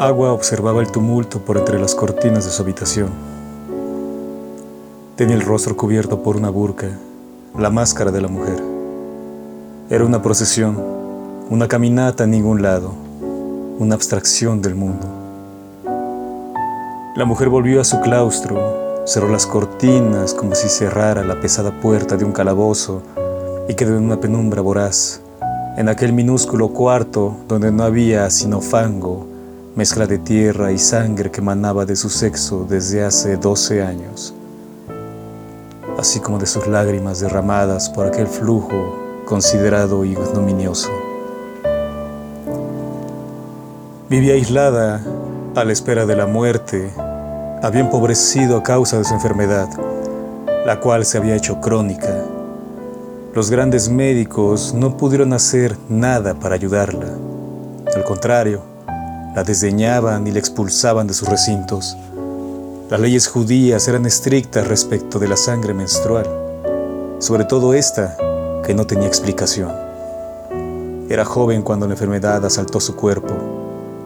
Agua observaba el tumulto por entre las cortinas de su habitación. Tenía el rostro cubierto por una burka, la máscara de la mujer. Era una procesión, una caminata a ningún lado, una abstracción del mundo. La mujer volvió a su claustro, cerró las cortinas como si cerrara la pesada puerta de un calabozo y quedó en una penumbra voraz, en aquel minúsculo cuarto donde no había sino fango, mezcla de tierra y sangre que emanaba de su sexo desde hace doce años, así como de sus lágrimas derramadas por aquel flujo considerado ignominioso. Vivía aislada a la espera de la muerte, había empobrecido a causa de su enfermedad, la cual se había hecho crónica. Los grandes médicos no pudieron hacer nada para ayudarla. Al contrario, la desdeñaban y la expulsaban de sus recintos. Las leyes judías eran estrictas respecto de la sangre menstrual, sobre todo esta, que no tenía explicación. Era joven cuando la enfermedad asaltó su cuerpo,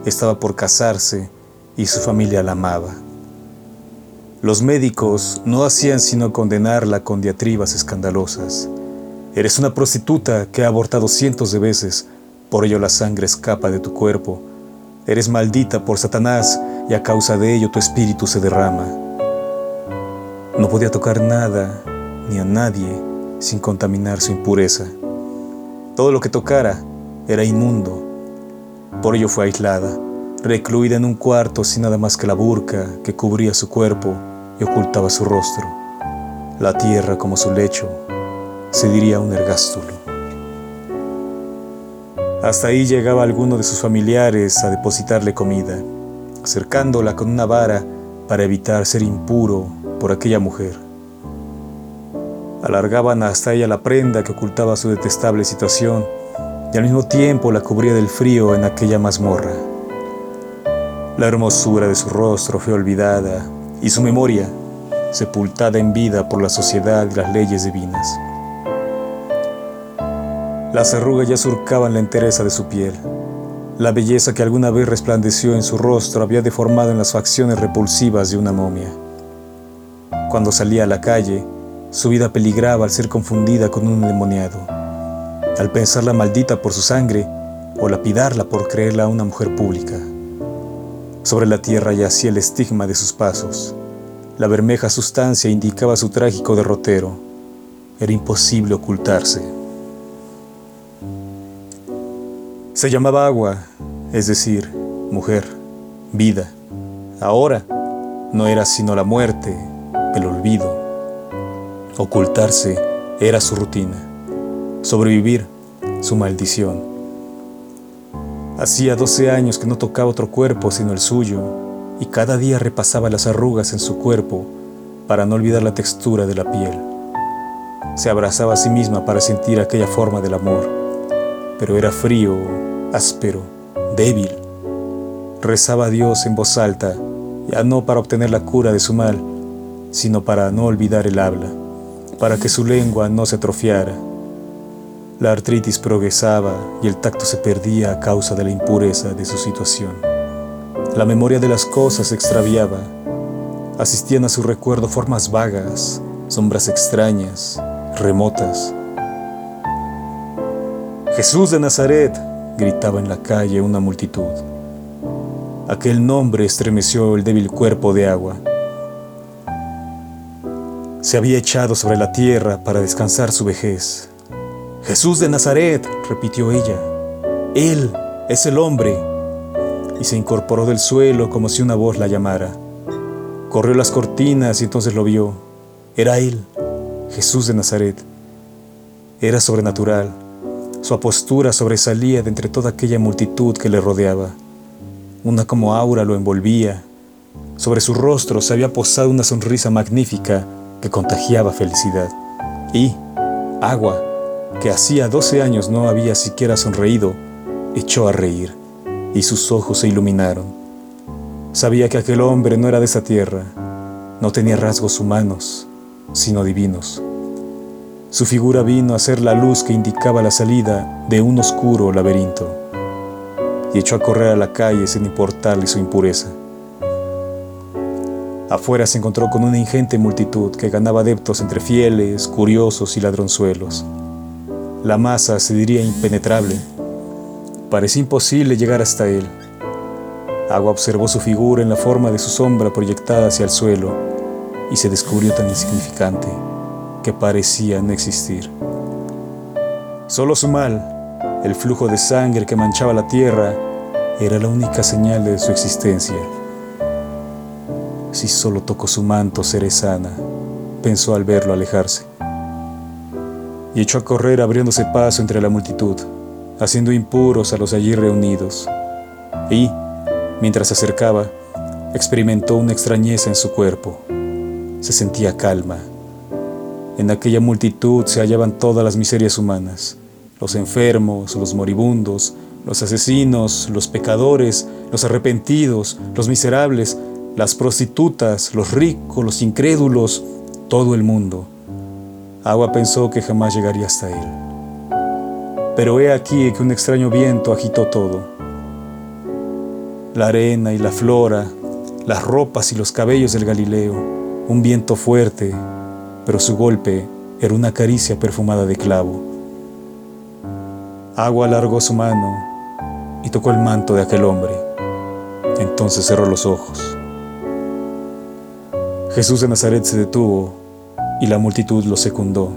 estaba por casarse y su familia la amaba. Los médicos no hacían sino condenarla con diatribas escandalosas. Eres una prostituta que ha abortado cientos de veces, por ello la sangre escapa de tu cuerpo. Eres maldita por Satanás y a causa de ello tu espíritu se derrama. No podía tocar nada ni a nadie sin contaminar su impureza. Todo lo que tocara era inmundo. Por ello fue aislada, recluida en un cuarto sin nada más que la burca que cubría su cuerpo y ocultaba su rostro. La tierra como su lecho se diría un ergástulo. Hasta ahí llegaba alguno de sus familiares a depositarle comida, acercándola con una vara para evitar ser impuro por aquella mujer. Alargaban hasta ella la prenda que ocultaba su detestable situación y al mismo tiempo la cubría del frío en aquella mazmorra. La hermosura de su rostro fue olvidada y su memoria sepultada en vida por la sociedad y las leyes divinas. Las arrugas ya surcaban la entereza de su piel. La belleza que alguna vez resplandeció en su rostro había deformado en las facciones repulsivas de una momia. Cuando salía a la calle, su vida peligraba al ser confundida con un endemoniado. Al pensarla maldita por su sangre o lapidarla por creerla una mujer pública. Sobre la tierra yacía el estigma de sus pasos. La bermeja sustancia indicaba su trágico derrotero. Era imposible ocultarse. Se llamaba agua, es decir, mujer, vida. Ahora no era sino la muerte, el olvido. Ocultarse era su rutina, sobrevivir su maldición. Hacía doce años que no tocaba otro cuerpo sino el suyo, y cada día repasaba las arrugas en su cuerpo para no olvidar la textura de la piel. Se abrazaba a sí misma para sentir aquella forma del amor pero era frío, áspero, débil. Rezaba a Dios en voz alta, ya no para obtener la cura de su mal, sino para no olvidar el habla, para que su lengua no se atrofiara. La artritis progresaba y el tacto se perdía a causa de la impureza de su situación. La memoria de las cosas se extraviaba. Asistían a su recuerdo formas vagas, sombras extrañas, remotas. Jesús de Nazaret, gritaba en la calle una multitud. Aquel nombre estremeció el débil cuerpo de agua. Se había echado sobre la tierra para descansar su vejez. Jesús de Nazaret, repitió ella. Él es el hombre. Y se incorporó del suelo como si una voz la llamara. Corrió las cortinas y entonces lo vio. Era él, Jesús de Nazaret. Era sobrenatural su apostura sobresalía de entre toda aquella multitud que le rodeaba. Una como aura lo envolvía. Sobre su rostro se había posado una sonrisa magnífica que contagiaba felicidad. Y agua, que hacía doce años no había siquiera sonreído, echó a reír, y sus ojos se iluminaron. Sabía que aquel hombre no era de esa tierra, no tenía rasgos humanos, sino divinos. Su figura vino a ser la luz que indicaba la salida de un oscuro laberinto. y echó a correr a la calle sin importarle su impureza. Afuera se encontró con una ingente multitud que ganaba adeptos entre fieles, curiosos y ladronzuelos. La masa se diría impenetrable. Parecía imposible llegar hasta él. Agua observó su figura en la forma de su sombra proyectada hacia el suelo y se descubrió tan insignificante que parecía no existir. Solo su mal, el flujo de sangre que manchaba la tierra, era la única señal de su existencia. Si solo toco su manto seré sana, pensó al verlo alejarse. Y echó a correr abriéndose paso entre la multitud, haciendo impuros a los allí reunidos. Y, mientras se acercaba, experimentó una extrañeza en su cuerpo. Se sentía calma. En aquella multitud se hallaban todas las miserias humanas, los enfermos, los moribundos, los asesinos, los pecadores, los arrepentidos, los miserables, las prostitutas, los ricos, los incrédulos, todo el mundo. Agua pensó que jamás llegaría hasta él. Pero he aquí que un extraño viento agitó todo. La arena y la flora, las ropas y los cabellos del Galileo, un viento fuerte, pero su golpe era una caricia perfumada de clavo. Agua alargó su mano y tocó el manto de aquel hombre. Entonces cerró los ojos. Jesús de Nazaret se detuvo y la multitud lo secundó.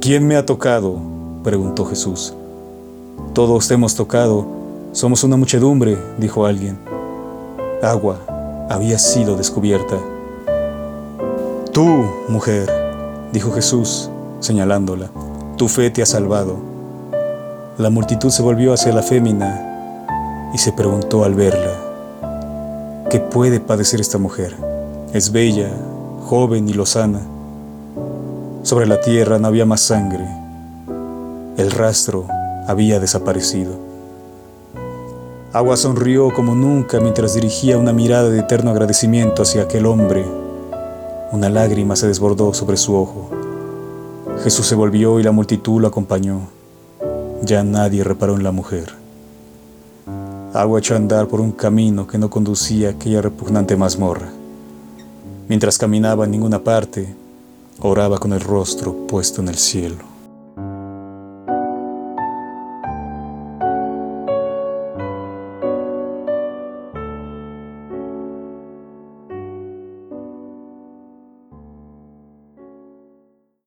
¿Quién me ha tocado? preguntó Jesús. Todos te hemos tocado, somos una muchedumbre, dijo alguien. Agua había sido descubierta. Tú, mujer, dijo Jesús, señalándola, tu fe te ha salvado. La multitud se volvió hacia la fémina y se preguntó al verla, ¿Qué puede padecer esta mujer? Es bella, joven y lozana. Sobre la tierra no había más sangre. El rastro había desaparecido. Agua sonrió como nunca mientras dirigía una mirada de eterno agradecimiento hacia aquel hombre. Una lágrima se desbordó sobre su ojo. Jesús se volvió y la multitud lo acompañó. Ya nadie reparó en la mujer. Agua echó a andar por un camino que no conducía a aquella repugnante mazmorra. Mientras caminaba en ninguna parte, oraba con el rostro puesto en el cielo.